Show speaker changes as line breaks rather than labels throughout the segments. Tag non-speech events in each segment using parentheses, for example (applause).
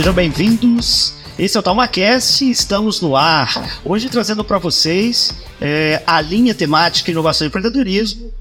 sejam bem-vindos. Esse é o TalmaCast, estamos no ar. Hoje trazendo para vocês é, a linha temática Inovação e Empreendedorismo,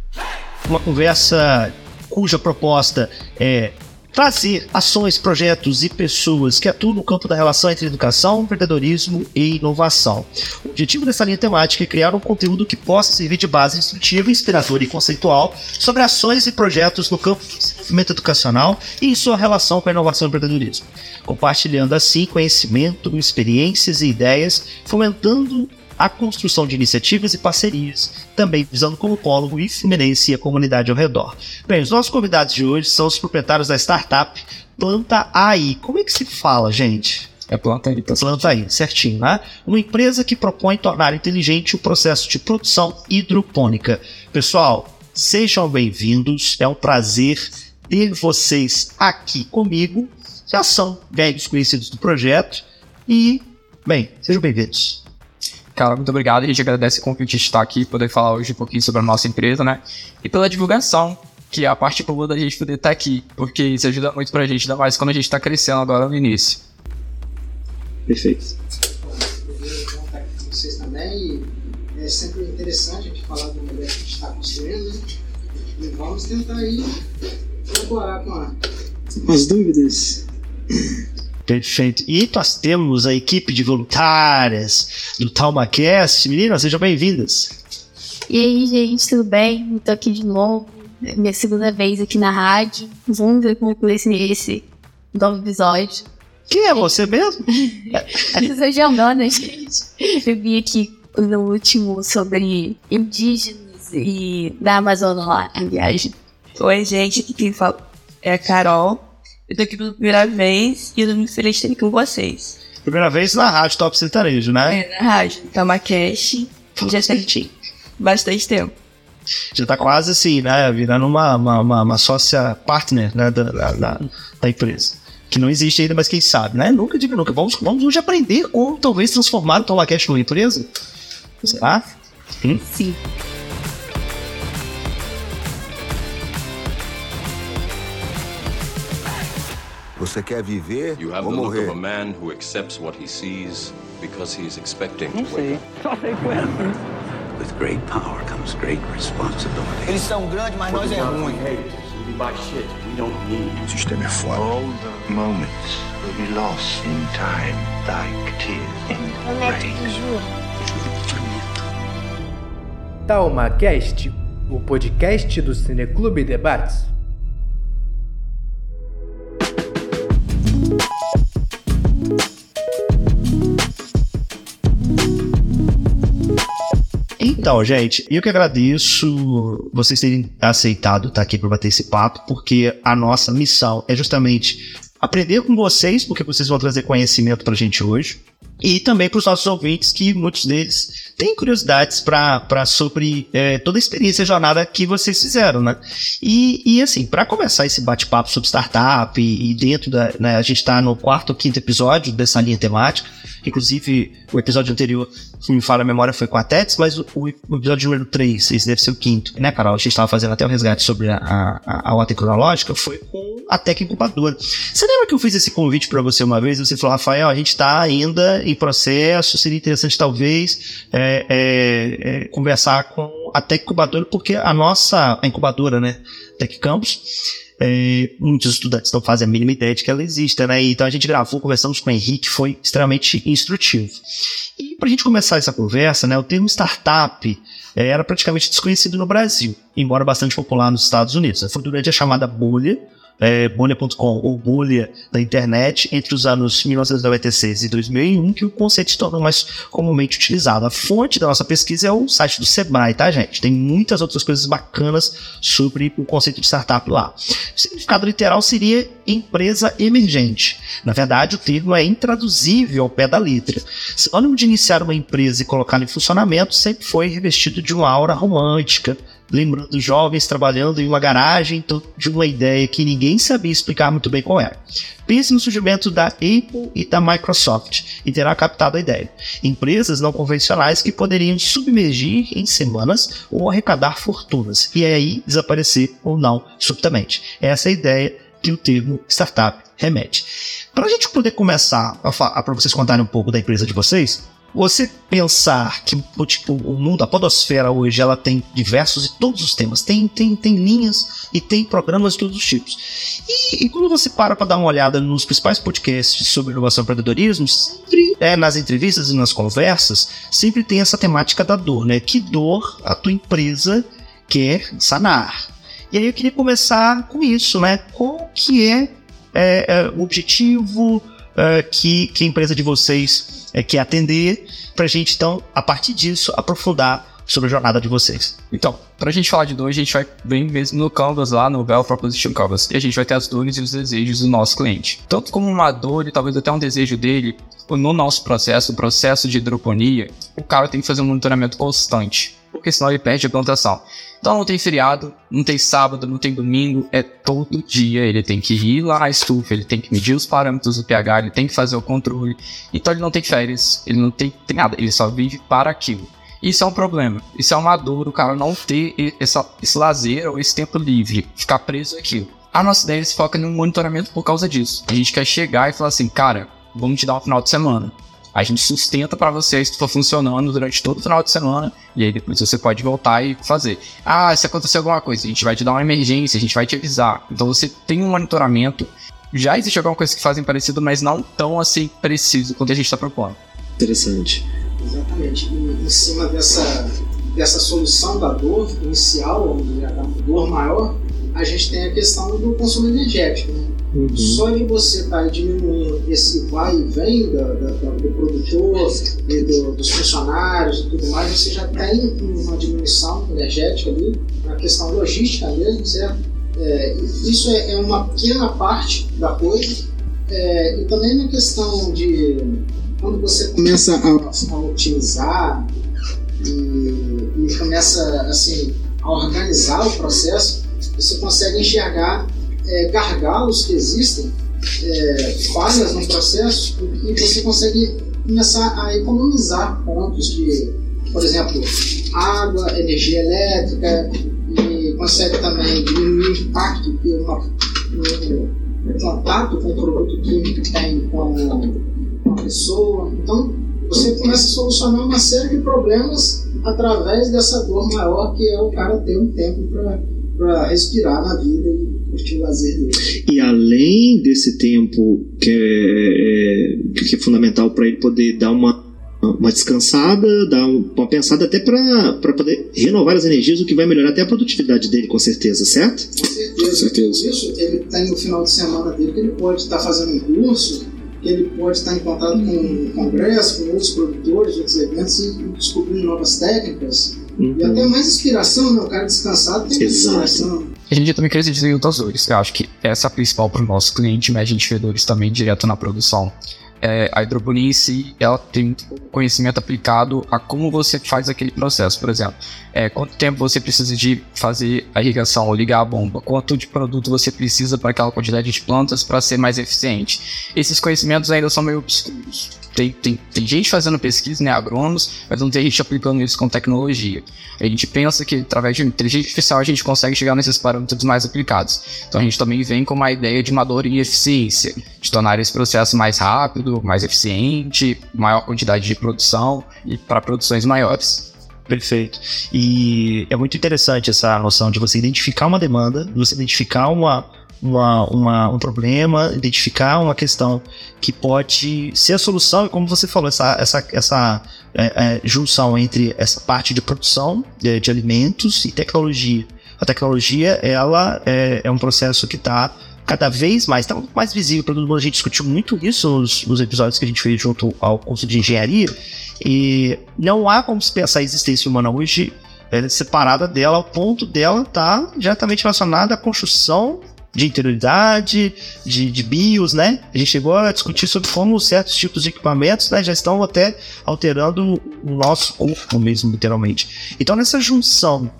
uma conversa cuja proposta é trazer ações, projetos e pessoas que atuam no campo da relação entre educação, empreendedorismo e inovação. O objetivo dessa linha temática é criar um conteúdo que possa servir de base instrutiva, inspiradora e conceitual sobre ações e projetos no campo do desenvolvimento educacional e sua relação com a inovação e empreendedorismo, compartilhando assim conhecimento, experiências e ideias, fomentando a construção de iniciativas e parcerias, também visando como polo o Fluminense e a comunidade ao redor. Bem, os nossos convidados de hoje são os proprietários da startup Planta AI. Como é que se fala, gente?
É planta aí, tá
Planta aí, certinho, né? Uma empresa que propõe tornar inteligente o processo de produção hidropônica. Pessoal, sejam bem-vindos. É um prazer ter vocês aqui comigo. Já são velhos conhecidos do projeto. E, bem, sejam bem-vindos.
Cara, muito obrigado. A gente agradece o convite de estar aqui, poder falar hoje um pouquinho sobre a nossa empresa, né? E pela divulgação, que é a parte boa da gente poder estar aqui, porque isso ajuda muito pra gente, ainda mais quando a gente tá crescendo agora no início.
Perfeito.
vocês também. É sempre interessante a gente falar do modelo que a gente está construindo. Né? E vamos tentar aí colaborar com, a, com as dúvidas.
Perfeito. E nós temos a equipe de voluntárias do TalmaCast. Meninas, sejam bem-vindas.
E aí, gente, tudo bem? Estou aqui de novo. Minha segunda vez aqui na rádio. Vamos ver como vai ser esse novo episódio.
Quem é você mesmo?
Eu sou Giovana, gente. Eu vi aqui no último sobre indígenas e da Amazônia lá, a viagem.
Oi, gente, aqui quem fala é a Carol. Eu tô aqui pela primeira vez e eu tô muito feliz de estar aqui com vocês.
Primeira vez na rádio Top Sertanejo, né?
É, na rádio, TamaCast. Já tem bastante tempo.
Já tá quase assim, né? Virando uma, uma, uma, uma sócia partner né? da, da, da, empresa. Que não existe ainda, mas quem sabe, né? Nunca digo nunca. Vamos, vamos hoje aprender como talvez transformar o TamaCast numa empresa. Será?
Hum? Sim.
Você quer viver
You have
ou
the look
morrer?
of a man who accepts what he sees because he is expecting
Não
to wake
sei.
up.
With great power comes great responsibility.
Eles são grandes, mas nós é ruim.
O sistema é foda.
All the moments will be lost in time, like tears in rain.
TalmaCast, o podcast do Cineclube Debates.
Então, gente, eu que agradeço vocês terem aceitado estar aqui para bater esse papo, porque a nossa missão é justamente aprender com vocês, porque vocês vão trazer conhecimento para a gente hoje. E também para os nossos ouvintes, que muitos deles têm curiosidades para sobre é, toda a experiência e jornada que vocês fizeram, né? E, e assim, para começar esse bate-papo sobre startup e, e dentro da. Né, a gente está no quarto ou quinto episódio dessa linha temática. Inclusive, o episódio anterior, se me fala a memória, foi com a Tets, mas o, o episódio número 3, esse deve ser o quinto, né, Carol? A gente estava fazendo até o resgate sobre a, a, ordem cronológica, foi com a Tec Incubadora. Você lembra que eu fiz esse convite para você uma vez? Você falou, Rafael, a gente está ainda em processo, seria interessante talvez é, é, é, conversar com a Tec Incubadora, porque a nossa a incubadora, né, Tec Campus, é, muitos estudantes não fazem a mínima ideia de que ela existe, né? Então a gente gravou, conversamos com o Henrique, foi extremamente instrutivo. E para a gente começar essa conversa, né, o termo startup é, era praticamente desconhecido no Brasil, embora bastante popular nos Estados Unidos. Foi durante a chamada bolha é, bolha.com ou bolha da internet entre os anos 1996 e 2001 que o conceito se tornou mais comumente utilizado. A fonte da nossa pesquisa é o site do Sebrae, tá, gente? Tem muitas outras coisas bacanas sobre o conceito de startup lá. O significado literal seria empresa emergente. Na verdade, o termo é intraduzível ao pé da letra. Sinônimo de iniciar uma empresa e colocá-la em funcionamento sempre foi revestido de uma aura romântica, lembrando jovens trabalhando em uma garagem de uma ideia que ninguém sabia explicar muito bem qual era. Pense no surgimento da Apple e da Microsoft e terá captado a ideia. Empresas não convencionais que poderiam submergir em semanas ou arrecadar fortunas e aí desaparecer ou não subitamente. Essa é a ideia que o termo startup remete. Para a gente poder começar a para vocês contarem um pouco da empresa de vocês, você pensar que tipo, o mundo, a podosfera hoje, ela tem diversos e todos os temas, tem, tem, tem linhas e tem programas de todos os tipos. E, e quando você para para dar uma olhada nos principais podcasts sobre inovação e empreendedorismo, sempre é, nas entrevistas e nas conversas, sempre tem essa temática da dor, né? Que dor a tua empresa quer sanar? E aí eu queria começar com isso, né? Qual que é, é, é o objetivo é, que, que a empresa de vocês é, quer atender, para a gente então, a partir disso, aprofundar sobre a jornada de vocês.
Então, para a gente falar de dor, a gente vai bem mesmo no Canvas lá, no Value Proposition Canvas, e a gente vai ter as dores e os desejos do nosso cliente. Tanto como uma dor e talvez até um desejo dele, no nosso processo, o processo de hidroponia, o cara tem que fazer um monitoramento constante, porque senão ele perde a plantação. Então não tem feriado, não tem sábado, não tem domingo, é todo dia. Ele tem que ir lá na estufa, ele tem que medir os parâmetros do pH, ele tem que fazer o controle. Então ele não tem férias, ele não tem, tem nada, ele só vive para aquilo. Isso é um problema, isso é uma dor, o cara não ter essa, esse lazer ou esse tempo livre, ficar preso aquilo. A nossa ideia se foca no monitoramento por causa disso. A gente quer chegar e falar assim, cara, vamos te dar um final de semana. A gente sustenta para você se for funcionando durante todo o final de semana e aí depois você pode voltar e fazer. Ah, se acontecer alguma coisa, a gente vai te dar uma emergência, a gente vai te avisar. Então você tem um monitoramento. Já existe alguma coisa que fazem parecido, mas não tão assim preciso quanto a gente está propondo.
Interessante.
Exatamente. E em cima dessa, dessa solução da dor inicial, onde a dor maior, a gente tem a questão do consumo energético. Né? Uhum. Só de você estar tá diminuindo esse vai e vem da, da, do produtor e do, dos funcionários e tudo mais, você já tem uma diminuição energética ali, na questão logística mesmo, certo? É, isso é, é, uma pequena parte da coisa. É, e também na questão de quando você começa a, a otimizar e, e começa assim, a organizar o processo, você consegue enxergar é, gargalos que existem, é, falhas no processo, e você consegue começar a economizar pontos de, por exemplo, água, energia elétrica, e consegue também diminuir o impacto que uma, um contato com o produto químico tem com, com a pessoa. Então, você começa a solucionar uma série de problemas através dessa dor maior que é o cara ter um tempo para respirar na vida e curtir o lazer dele.
E além desse tempo que é, é que é fundamental para ele poder dar uma, uma descansada, dar uma pensada até para poder renovar as energias, o que vai melhorar até a produtividade dele, com certeza, certo?
Com certeza. Com certeza. Isso, ele tem o final de semana dele que ele pode estar fazendo um curso, que ele pode estar em contato com um congresso, com outros produtores, outros eventos e descobrindo novas técnicas. Uhum. E até mais inspiração, né? O cara descansado tem mais inspiração.
A gente também quer dizer outras dores. Eu acho que essa é a principal para o nosso cliente, mas a gente vê dores também direto na produção. É, a hidroponia em si, ela tem conhecimento aplicado a como você faz aquele processo. Por exemplo, é, quanto tempo você precisa de fazer a irrigação ou ligar a bomba, quanto de produto você precisa para aquela quantidade de plantas para ser mais eficiente. Esses conhecimentos ainda são meio obscuros tem, tem, tem gente fazendo pesquisa, né, agrônomos, mas não tem gente aplicando isso com tecnologia. A gente pensa que através de inteligência artificial a gente consegue chegar nesses parâmetros mais aplicados. Então a gente também vem com uma ideia de madura e eficiência, de tornar esse processo mais rápido, mais eficiente, maior quantidade de produção e para produções maiores.
Perfeito. E é muito interessante essa noção de você identificar uma demanda, você identificar uma, uma, uma, um problema, identificar uma questão que pode ser a solução, e como você falou, essa, essa, essa é, é, junção entre essa parte de produção de, de, alimentos e tecnologia. A tecnologia, ela é, é um processo que está cada vez mais, está mais visível para todo mundo. A gente discutiu muito isso nos, nos episódios que a gente fez junto ao curso de engenharia, e não há como se pensar a existência humana hoje é, separada dela, ao ponto dela estar tá diretamente relacionada à construção de interioridade, de, de BIOS, né? A gente chegou a discutir sobre como certos tipos de equipamentos né, já estão até alterando o nosso corpo mesmo, literalmente. Então, nessa junção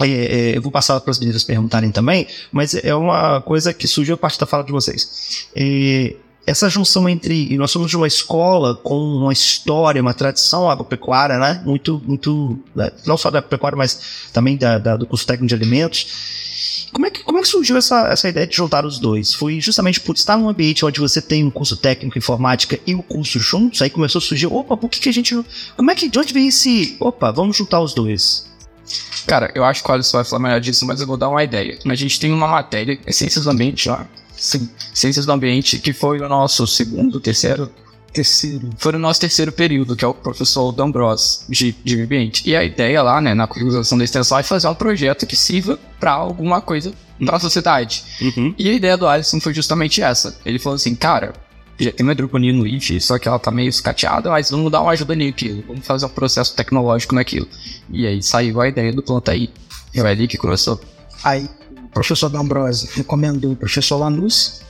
é, é, eu vou passar para as meninas perguntarem também, mas é uma coisa que surgiu a partir da fala de vocês. É, essa junção entre. Nós somos de uma escola com uma história, uma tradição agropecuária, né? Muito, muito. Né? Não só da pecuária, mas também da, da, do curso técnico de alimentos. Como é que, como é que surgiu essa, essa ideia de juntar os dois? Foi justamente por estar num ambiente onde você tem um curso técnico informática e o curso juntos, aí começou a surgir, opa, por que, que a gente. Como é que. De onde veio esse. Opa, vamos juntar os dois?
Cara, eu acho que o Alisson vai falar melhor disso, mas eu vou dar uma ideia. A gente tem uma matéria, é Ciências do Ambiente lá. Sim, Ciências do Ambiente, que foi o nosso segundo, terceiro. Terceiro. Foi o nosso terceiro período, que é o professor D'Ambros, de, de meio ambiente. E a ideia lá, né, na curriculização da extensão é fazer um projeto que sirva para alguma coisa para a sociedade.
Uhum.
E a ideia do Alisson foi justamente essa. Ele falou assim, cara, já tem uma hidroponia no IF, só que ela tá meio escateada, mas vamos dar uma ajuda naquilo, vamos fazer um processo tecnológico naquilo. E aí saiu a ideia do planta aí. Foi ali que começou.
Aí o professor D'Ambrose recomendou o professor Lanús,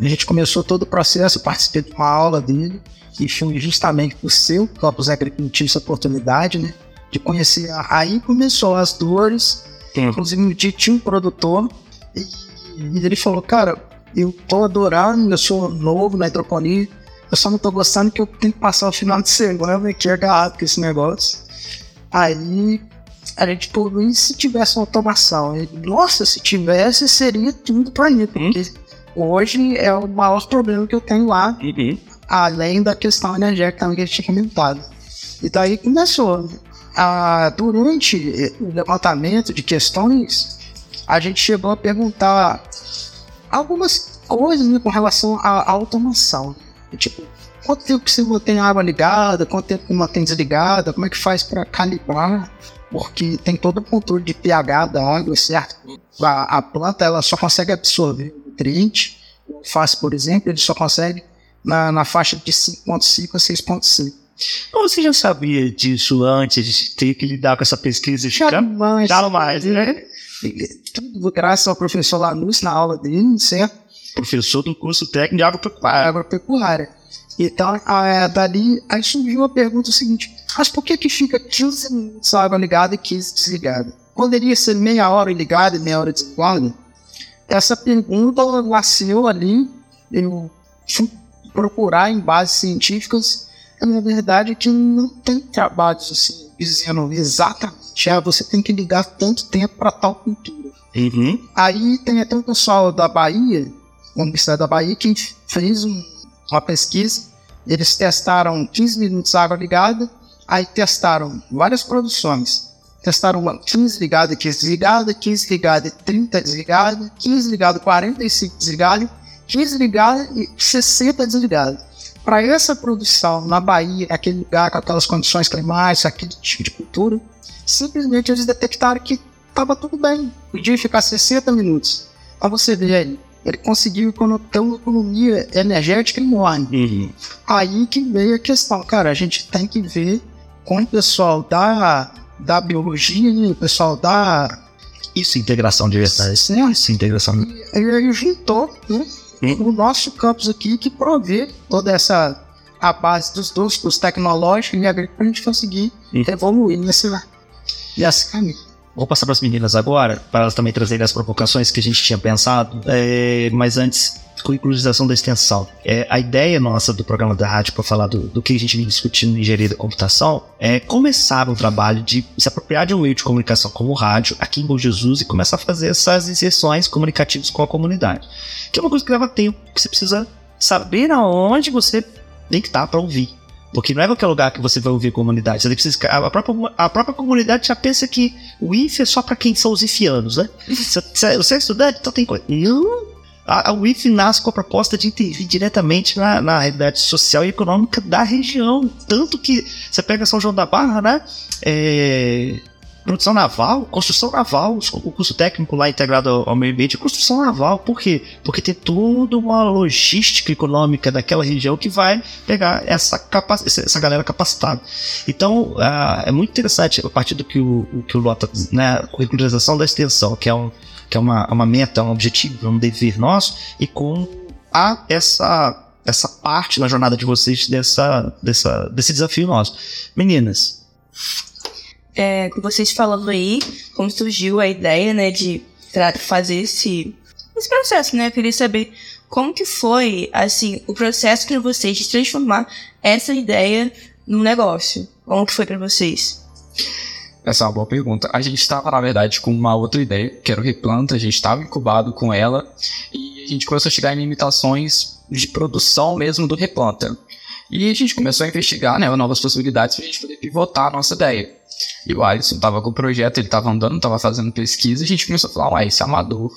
a gente começou todo o processo, participei de uma aula dele, e foi justamente por seu campus agricultivo essa oportunidade, né? De conhecer. a- Aí começou as dores, inclusive no dia tinha um produtor, e, e ele falou, cara, eu tô adorando, eu sou novo na hidroponia, eu só não tô gostando que eu tenho que passar o final de semana aqui agarrado com esse negócio. Aí a gente falou, e se tivesse uma automação? Nossa, se tivesse, seria tudo pra mim, porque hoje é o maior problema que eu tenho lá, além da questão energética também que a gente tinha comentado. E daí começou. Ah, durante o levantamento de questões, a gente chegou a perguntar algumas coisas né, com relação à à automação. Tipo, quanto tempo que você mantém a água ligada, quanto tempo que mantém desligada, como é que faz para calibrar, porque tem todo o controle de pH da água, certo? A, a planta ela só consegue absorver nutriente, o alface, por exemplo, ele só consegue na, na faixa de 5.5 a 6.5.
Ou você já sabia disso antes de ter que lidar com essa pesquisa?
Já mais.
Já mais, né?
Tudo graças ao professor Lanús na aula dele, certo?
Professor do curso técnico de agropecuária.
agropecuária. Então, ah, dali, aí surgiu a pergunta seguinte: mas por que que fica 15 minutos a água ligada e 15 desligada? Poderia ser meia hora ligada e meia hora desligada? Essa pergunta nasceu ali, eu fui procurar em bases científicas, na verdade que não tem trabalhos assim, dizendo exatamente, ah, você tem que ligar tanto tempo para tal cultura.
Uhum.
Aí tem até um pessoal da Bahia, da Universidade da Bahia, que fez um- uma pesquisa. Eles testaram 15 minutos de água ligada, aí testaram várias produções. Testaram uma 15 ligada, 15 desligada, 15 ligada e 30 desligada, 15 ligada, 45 desligada, 15 ligada e 60 desligada. Para essa produção na Bahia, aquele lugar com aquelas condições climáticas, aquele tipo de cultura, simplesmente eles detectaram que estava tudo bem. Podia ficar 60 minutos. Pra você ver aí. Ele conseguiu ter uma economia energética enorme. Aí que veio a questão, cara, a gente tem que ver com o pessoal da, da biologia o pessoal da.
Isso, integração de verdade.
Certo?
Isso, é integração.
E aí juntou né, o nosso campus aqui que provê toda essa a base dos dois cursos tecnológicos e agrícola pra gente conseguir evoluir nesse, nesse caminho.
Vou passar para as meninas agora, para elas também trazerem as provocações que a gente tinha pensado. É, mas antes, curricularização da extensão. É, a ideia nossa do programa da rádio para falar do, do que a gente vem discutindo em engenharia da computação é começar um trabalho de se apropriar de um meio de comunicação como o rádio aqui em Bom Jesus e começar a fazer essas inserções comunicativas com a comunidade. Que é uma coisa que leva tempo, que você precisa saber aonde você tem que estar para ouvir. Porque não é qualquer lugar que você vai ouvir comunidade. Você precisa, a, própria, a própria comunidade já pensa que o IF é só para quem são os IFianos, né? (laughs) Você, você- você é estudante, então tem coisa. Não! A, a UIF nasce com a proposta de intervir diretamente na, na realidade social e econômica da região. Tanto que você pega São João da Barra, né? É, produção naval, construção naval, o curso técnico lá integrado ao, meio ambiente, construção naval. Por quê? Porque tem toda uma logística econômica daquela região que vai pegar essa, essa galera capacitada. Então, ah, é muito interessante a partir do que o, o que o Lota, né, curricularização da extensão, que é, um, que é uma, uma meta, um objetivo, um dever nosso, e com a, essa, essa parte na jornada de vocês dessa, dessa, desse desafio nosso. Meninas,
é, com vocês falando aí, como surgiu a ideia, né, de fazer esse, esse processo, né? Eu queria saber como que foi, assim, o processo para vocês de transformar essa ideia num negócio. Como que foi para vocês?
Essa é uma boa pergunta. A gente estava, na verdade, com uma outra ideia, que era o replanta, a gente estava incubado com ela, e a gente começou a chegar em limitações de produção mesmo do replanta. E a gente começou a investigar né, novas possibilidades para a gente poder pivotar a nossa ideia. E o Alisson estava com o projeto, ele estava andando, estava fazendo pesquisa, a gente começou a falar, uai, isso é amador,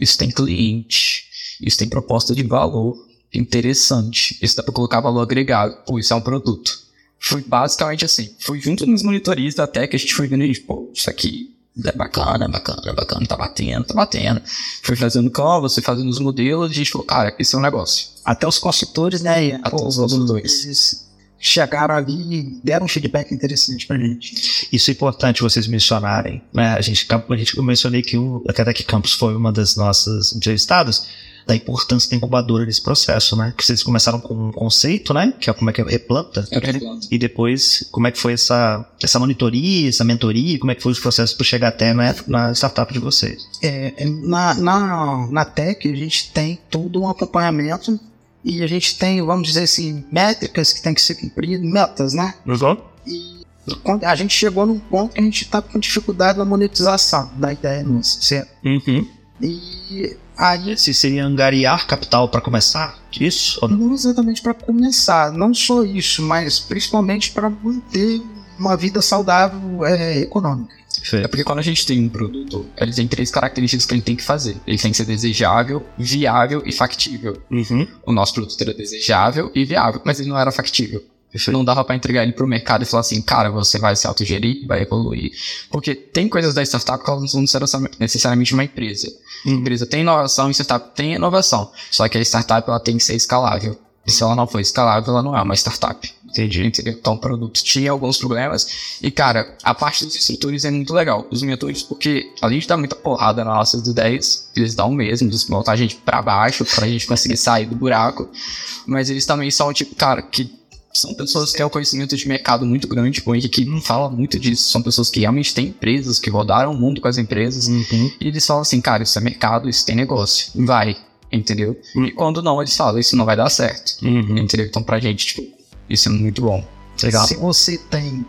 isso tem cliente, isso tem proposta de valor, interessante, isso dá para colocar valor agregado, pô, isso é um produto. Foi basicamente assim, foi junto nos monitoristas até que a gente foi vendo, e, pô, isso aqui é bacana, bacana, bacana, tá batendo, tá batendo. Foi fazendo canvas, foi fazendo os modelos, a gente falou, cara, esse é um negócio.
Até os consultores, né?
Até
pô,
os consultores.
Eles chegaram ali e deram um feedback interessante pra gente.
Isso é importante vocês mencionarem. Né? A, gente, a gente eu mencionei que o Academic Campus foi uma das nossas entrevistadas da importância da incubadora nesse processo, né? Que vocês começaram com um conceito, né? Que é como é que é replanta.
É replanta.
E depois, como é que foi essa, essa monitoria, essa mentoria, como é que foi os processos para chegar até na, na startup de vocês?
É, na, na, na Tech, a gente tem todo um acompanhamento e a gente tem, vamos dizer assim, métricas que tem que ser cumpridas, metas, né?
Exato.
E quando a gente chegou num ponto que a gente tá com dificuldade na monetização da ideia nossa, certo?
Uhum.
E aí
Se seria angariar capital para começar? Isso? Ou não?
não exatamente para começar, não só isso, mas principalmente para manter uma vida saudável é, econômica.
É porque quando a gente tem um produto, ele tem três características que ele tem que fazer. Ele tem que ser desejável, viável e factível.
Uhum.
O nosso produto era desejável e viável, mas ele não era factível. Não dava pra entregar ele pro mercado e falar assim, cara, você vai se autogerir, vai evoluir. Porque tem coisas da startup que elas não são necessariamente uma empresa. A empresa tem inovação e a startup tem inovação. Só que a startup ela tem que ser escalável. E se ela não for escalável, ela não é uma startup. Entendi. Entendeu? Então o produto tinha alguns problemas. E, cara, a parte dos instrutores é muito legal. Os mentores, porque além de dar muita porrada nas nossas ideias, eles dão mesmo, eles botam a gente pra baixo pra gente conseguir sair do buraco. Mas eles também são, tipo, cara, que são pessoas que têm um conhecimento de mercado muito grande. O Henrique não fala muito disso. São pessoas que realmente têm empresas, que rodaram o mundo com as empresas.
Uhum.
E eles falam assim, cara, isso é mercado, isso tem negócio. Vai. Entendeu? E quando não, eles falam, isso não vai dar certo.
Uhum.
Entendeu? Então, pra gente, tipo, isso é muito bom.
Legal.
Se você tem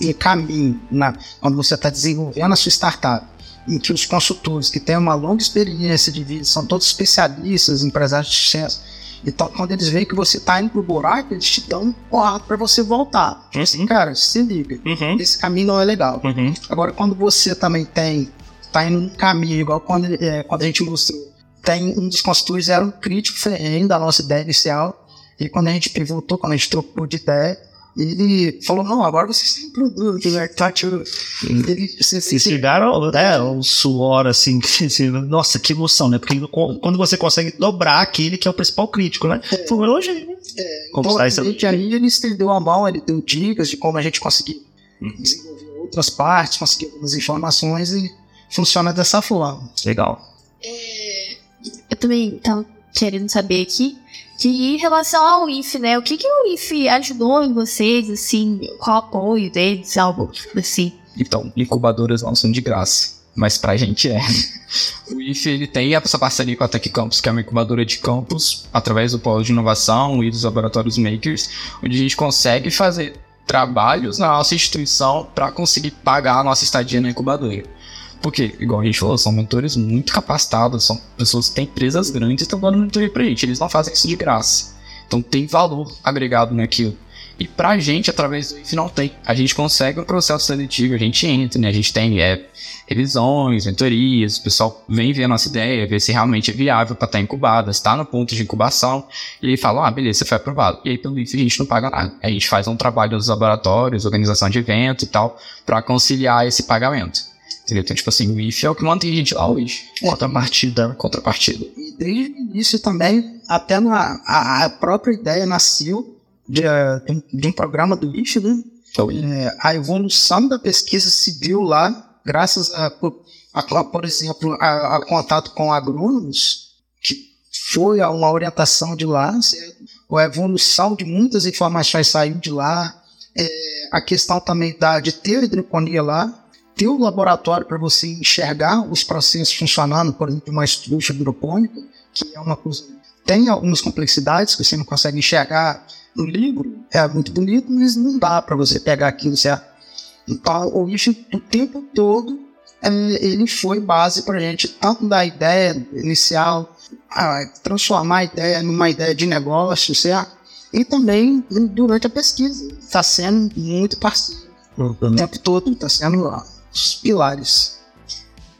em caminho na, quando você está desenvolvendo a sua startup, em que os consultores que têm uma longa experiência de vida, são todos especialistas, empresários de sucesso, então quando eles veem que você está indo pro buraco, eles te dão um porrada para você voltar. Assim, cara, se liga,
Uhum.
esse caminho não é legal.
Uhum.
Agora, quando você também tem, tá indo num caminho, igual quando, é, quando a gente mostrou, tem um dos consultores era um crítico ferrenho da nossa ideia inicial, e quando a gente pivotou, quando a gente trocou de ideia, ele falou, não, agora vocês têm um produto, né? Tá, tio. Ele, você,
Vocês chegaram, né, um suor assim, (laughs) que, assim, nossa, que emoção, né? Porque quando você consegue dobrar aquele que é o principal crítico, né? Foi um elogio, né? Conquistar
Então,
essa-
a gente aí ele estendeu a mão, ele deu dicas de como a gente conseguir desenvolver outras partes, conseguir algumas informações e funciona dessa forma.
Legal.
Eu também tava querendo saber aqui que em relação ao IF, né? O que, que o IF ajudou em vocês, assim? Qual o apoio deles, algo assim?
Então, incubadoras não são de graça. Mas pra gente é. (laughs) O IF ele tem essa parceria com a Tech Campus, que é uma incubadora de campus, através do polo de inovação e dos laboratórios makers, onde a gente consegue fazer trabalhos na nossa instituição para conseguir pagar a nossa estadia na incubadora. Porque, igual a gente falou, são mentores muito capacitados, são pessoas que têm empresas grandes e estão dando mentoria pra gente. Eles não fazem isso de graça. Então tem valor agregado naquilo. E pra gente, através do não tem. A gente consegue um processo seletivo, a gente entra, né? A gente tem é, revisões, mentorias, o pessoal vem ver a nossa ideia, ver se realmente é viável para estar incubada, está no ponto de incubação, e aí fala, ah, beleza, você foi aprovado. E aí pelo IF a gente não paga nada. A gente faz um trabalho nos laboratórios, organização de evento e tal, para conciliar esse pagamento. Entendeu? Então, tipo assim, o IF é o que mantém a gente lá hoje.
Contrapartida.
Contrapartida.
E desde o início também, até na, a, a própria ideia nasceu de, eh, de um- programa do IF, né?
Então,
É, a evolução da pesquisa se deu lá, graças a, a- por exemplo, a, a contato com agrônomos, que foi uma orientação de lá, certo? a evolução de muitas informações saiu de lá, É, a questão também da, de ter hidroponia lá, ter o laboratório para você enxergar os processos funcionando, por exemplo, uma estrutura hidropônica, que é uma coisa. Tem algumas complexidades que você não consegue enxergar no livro, é muito bonito, mas não dá para você pegar aquilo certo. Então, o IF, o tempo todo, é, ele foi base para a gente, tanto da ideia inicial, a transformar a ideia numa ideia de negócio, certo? E também durante a pesquisa. Está sendo muito parceiro. O tempo todo está sendo lá, os pilares.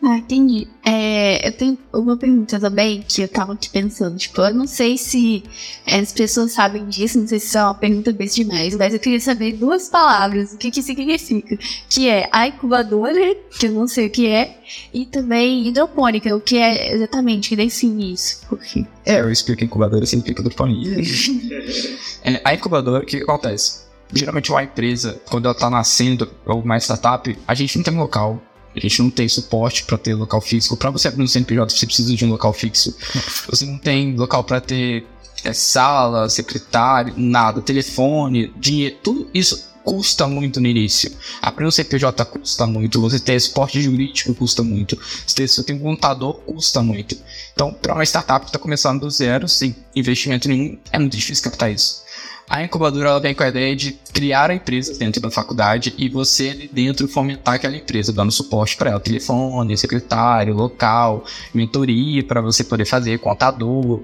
Ah, entendi. É, eu tenho uma pergunta também que eu tava aqui pensando. Tipo, eu não sei se as pessoas sabem disso, não sei se isso é uma pergunta bem demais, mas eu queria saber duas palavras, o que que significa. Que é a incubadora, que eu não sei o que é, e também hidropônica, o que é exatamente, que define isso. Porque...
É, eu explico incubadora significa hidroponia. (laughs) é, a incubadora, o que, que acontece? Geralmente uma empresa, quando ela tá nascendo, ou uma startup, a gente não tem local a gente não tem suporte para ter local fixo. Para você abrir um CNPJ, você precisa de um local fixo. Você não tem local para ter é, sala, secretário, nada, telefone, dinheiro, tudo isso custa muito no início. Abrir um CNPJ custa muito, você ter suporte jurídico custa muito, você ter um contador custa muito. Então, para uma startup que está começando do zero, sem investimento nenhum, é muito difícil captar isso. A incubadora ela vem com a ideia de criar a empresa dentro da faculdade e você ali dentro fomentar aquela empresa, dando suporte para ela, telefone, secretário, local, mentoria para você poder fazer, contador,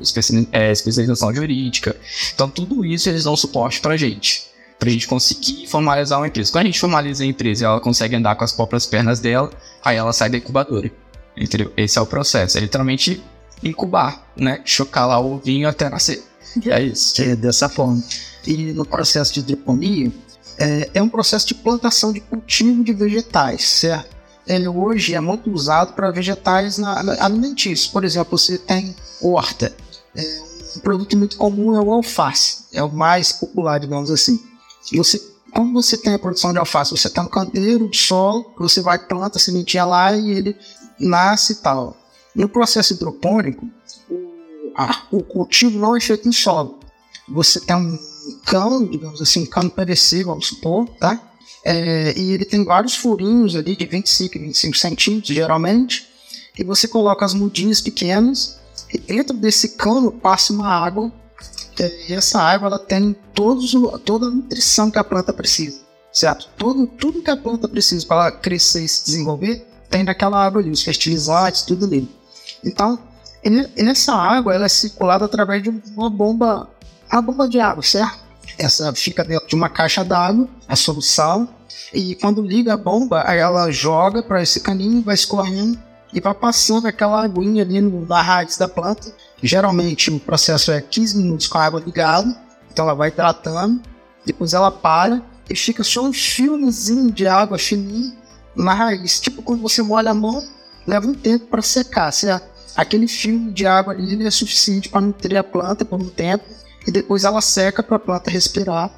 é, especialização jurídica. Então tudo isso eles dão suporte para a gente, para a gente conseguir formalizar uma empresa. Quando a gente formaliza a empresa, ela consegue andar com as próprias pernas dela, aí ela sai da incubadora. Entendeu? Esse é o processo. É literalmente incubar, né? Chocar lá o ovinho até nascer. É isso.
É dessa forma e no processo de hidroponia é, é um processo de plantação de cultivo de vegetais, certo? Ele hoje é muito usado para vegetais alimentícios. Por exemplo, você tem horta. É, um produto muito comum é o alface, é o mais popular, digamos assim. Você, como você tem a produção de alface, você tem um canteiro de solo, você vai planta a sementinha lá e ele nasce e tal. No processo hidropônico, o cultivo não é feito em solo. Você tem um cano, digamos assim, um cano PVC, vamos supor, tá? É, e ele tem vários furinhos ali de 25 25 centímetros, geralmente, e você coloca as mudinhas pequenas, e dentro desse cano passa uma água, é, e essa água ela tem todos, toda a nutrição que a planta precisa, certo? Tudo, tudo que a planta precisa para crescer e se desenvolver tem naquela água ali, os fertilizantes, tudo ali. Então, essa água ela é circulada através de uma bomba a bomba de água, certo? Essa fica dentro de uma caixa d'água, a solução, e quando liga a bomba, ela joga para esse caninho, vai escorrendo e vai passando aquela aguinha ali no, na raiz da planta. Geralmente o processo é 15 minutos com a água ligada, então ela vai tratando, depois ela para e fica só um filmezinho de água fininho na raiz. Tipo quando você molha a mão, leva um tempo para secar, certo? Aquele filme de água ali é suficiente para nutrir a planta por um tempo e depois ela seca para a planta respirar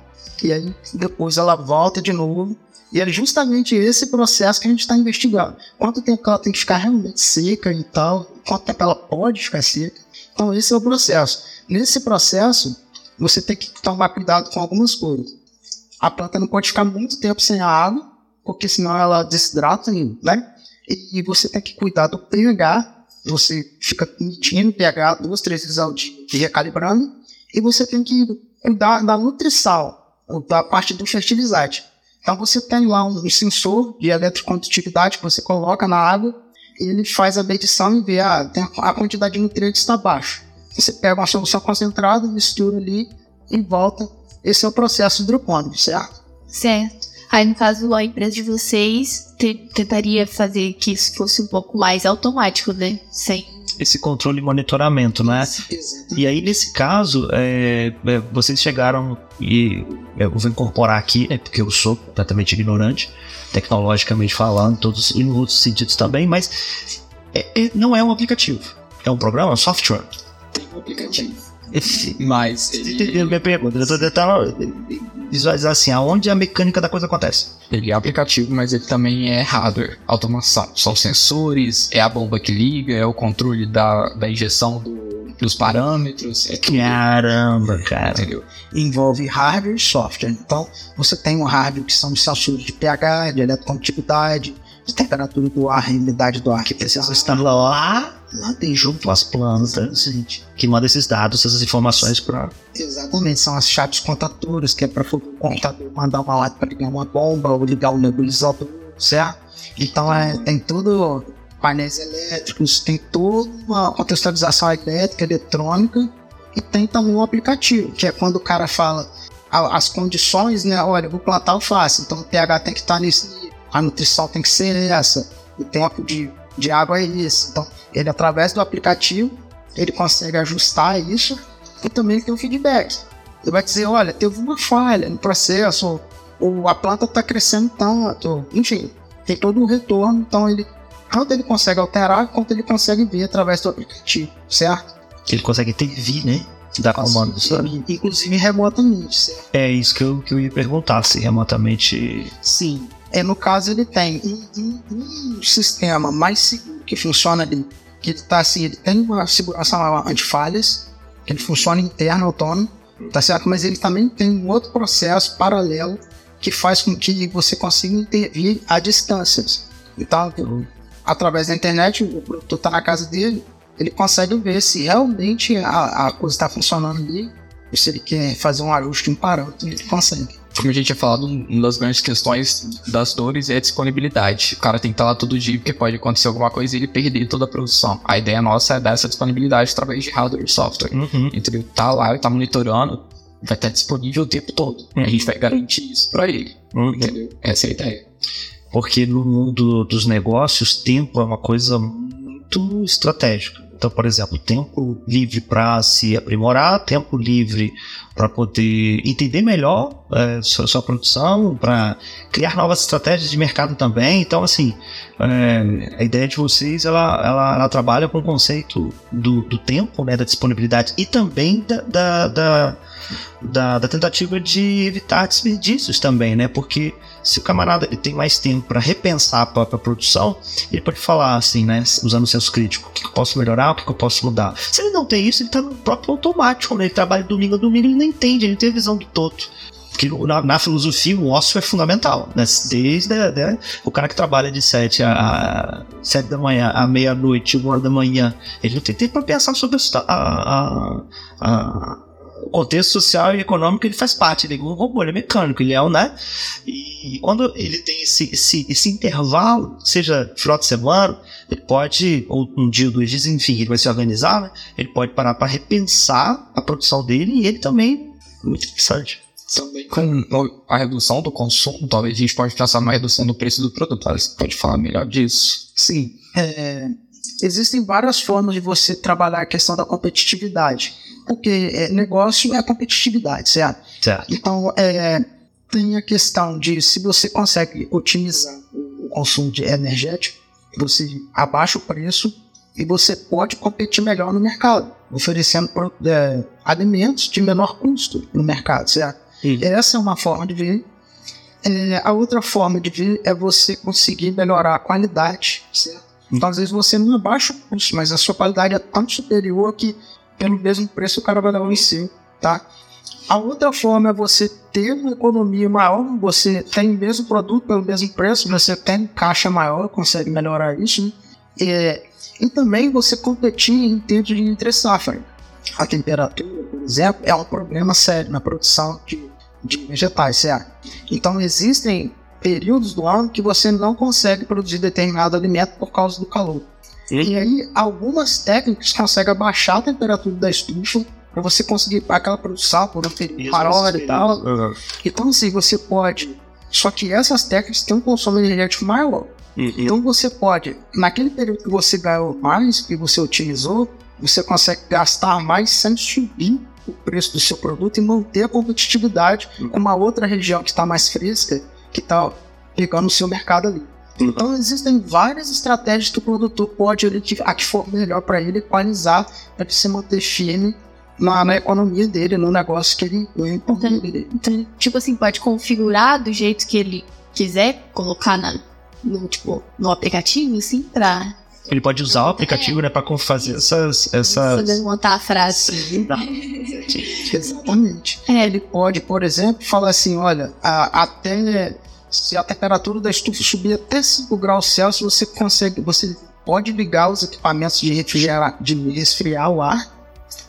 e aí depois ela volta de novo. E é justamente esse processo que a gente está investigando. Quanto tempo ela tem que ficar realmente seca e tal, quanto tempo ela pode ficar seca. Então esse é o processo. Nesse processo, você tem que tomar cuidado com algumas coisas. A planta não pode ficar muito tempo sem a água, porque senão ela desidrata, né? E você tem que cuidar do pH. Você fica medindo pH duas, três vezes ao dia, recalibrando e você tem que cuidar da nutrição, da parte do fertilizante. Então você tem lá um sensor de eletrocondutividade que você coloca na água ele faz a medição e vê ah, a quantidade de nutrientes está baixa. Você pega uma solução concentrada, mistura ali e volta. Esse é o processo hidropônico, certo?
Certo. Aí, no caso, a empresa de vocês tentaria fazer que isso fosse um pouco mais automático, né? Sem
esse controle e monitoramento, né? E aí, nesse caso, é, é, vocês chegaram e é, eu vou incorporar aqui, né, porque eu sou completamente ignorante, tecnologicamente falando, todos e nos outros sentidos também, mas é, é, não é um aplicativo, é um programa, é um software.
Tem um aplicativo. Mas.
Minha pergunta, eu tô tentando visualizar assim, aonde a mecânica da coisa acontece.
Ele é aplicativo, mas ele também é hardware, automação. São sensores, é a bomba que liga, é o controle da, da injeção do, dos parâmetros. É
Caramba, cara. Entendeu?
Envolve hardware e software. Então, você tem um hardware que são sensores de pH, de eletrocondutividade, de temperatura do ar umidade do ar que precisa estar lá, lá tem junto às plantas, gente.
Que manda esses dados, essas informações para.
Exatamente, são as chaves contatoras, que é para o computador mandar uma lata para ligar uma bomba ou ligar um nebulizador, certo? Então é, tem tudo painéis elétricos, tem toda uma contextualização elétrica, eletrônica e tem também um aplicativo, que é quando o cara fala as condições, né? Olha, vou plantar alface, então o pH tem que estar nesse nível, a nutrição tem que ser essa, o tempo de, de água é esse. Então, ele através do aplicativo, ele consegue ajustar isso e também tem o feedback. Ele vai dizer, olha, teve uma falha no processo, ou a planta está crescendo tanto, enfim, tem todo um retorno, então ele tanto ele consegue alterar quanto ele consegue ver através do aplicativo, certo?
Ele consegue intervir, né? Dar comando.
Inclusive remotamente, certo?
É isso que eu, que eu ia perguntar, se remotamente.
Sim. É, no caso, ele tem um, um, um sistema mais seguro que funciona ali. Que ele tá assim, ele tem uma segurança antifalhas, que ele funciona interno, autônomo, tá certo? Mas ele também tem um outro processo paralelo que faz com que você consiga intervir a distâncias. Então, através da internet, o produtor está na casa dele, ele consegue ver se realmente a, a coisa está funcionando ali, se ele quer fazer um ajuste, um parâmetro, ele consegue.
Como a gente tinha falado, uma das grandes questões das dores é a disponibilidade. O cara tem que estar lá todo dia porque pode acontecer alguma coisa e ele perder toda a produção. A ideia nossa é dar essa disponibilidade através de hardware e software.
Uhum.
Ele tá lá, ele tá monitorando, vai estar disponível o tempo todo. Uhum. A gente vai garantir isso para ele.
Uhum.
Entendeu? Essa é a ideia.
Porque no mundo dos negócios, tempo é uma coisa muito estratégica. Então, por exemplo, tempo livre para se aprimorar, tempo livre para poder entender melhor é, sua, sua, produção, para criar novas estratégias de mercado também. Então, assim, é, a ideia de vocês ela, ela, ela, trabalha com o conceito do, do tempo, né, da disponibilidade e também da, da, da, da, da tentativa de evitar desperdícios também, né? Porque se o camarada ele tem mais tempo para repensar a própria produção, ele pode falar assim, né? Usando o senso crítico: o que eu posso melhorar, o que eu posso mudar. Se ele não tem isso, ele está no próprio automático, né? Ele trabalha domingo a domingo, não entende, ele não tem a visão do todo. Porque na, na, filosofia o ócio é fundamental, né? Desde né, o cara que trabalha de 7 a, a 7 da manhã a meia-noite, uma hora da manhã, ele não tem tempo para pensar sobre a, a, a o contexto social e econômico ele faz parte, ele é um robô, ele é mecânico, ele é um, né? E quando ele tem esse, esse, esse intervalo, seja final de semana, ele pode, ou um dia, dois dias, enfim, ele vai se organizar, né? Ele pode parar para repensar a produção dele e ele também, muito interessante.
Também com a redução do consumo, talvez a gente pode pensar numa redução do preço do produto. Você pode falar melhor disso?
Sim. É, existem várias formas de você trabalhar a questão da competitividade porque é, negócio é competitividade, certo?
certo.
Então, é, tem a questão de se você consegue otimizar o consumo de energético, você abaixa o preço e você pode competir melhor no mercado, oferecendo é, alimentos de menor custo no mercado, certo? Sim. Essa é uma forma de ver. É, a outra forma de ver é você conseguir melhorar a qualidade, certo? Então, às vezes você não abaixa o custo, mas a sua qualidade é tão superior que pelo mesmo preço o cara vai levar em si, tá? A outra forma é você ter uma economia maior, você tem o mesmo produto pelo mesmo preço, você tem caixa maior, consegue melhorar isso, né? e, e também você competir em termos de entre safra. A temperatura, por exemplo, é um problema sério na produção de, de vegetais, certo? Então existem períodos do ano que você não consegue produzir determinado alimento por causa do calor. E aí, algumas técnicas conseguem abaixar a temperatura da estufa para você conseguir aquela produção por um período maior e tal. Uhum. Então, assim, você pode. Só que essas técnicas têm um consumo energético maior. Uhum. Então, você pode, naquele período que você ganhou mais, que você utilizou, você consegue gastar mais sem subir o preço do seu produto e manter a competitividade uhum. com uma outra região que está mais fresca, que está pegando o seu mercado ali. Então existem várias estratégias que o produtor pode, ele, a que for melhor para ele, equalizar para se manter firme na, na, economia dele, no negócio que ele ganha
então, então, tipo assim, pode configurar do jeito que ele quiser, colocar na, no, tipo, no aplicativo, assim, pra.
Ele pode usar o aplicativo, é. né, pra fazer essas. essas...
montar a frase. (laughs)
Exatamente. É. Ele pode, por exemplo, falar assim: olha, a, até Se a temperatura da estufa subir até 5 graus Celsius, você consegue, você pode ligar os equipamentos de refrigerar, de resfriar o ar,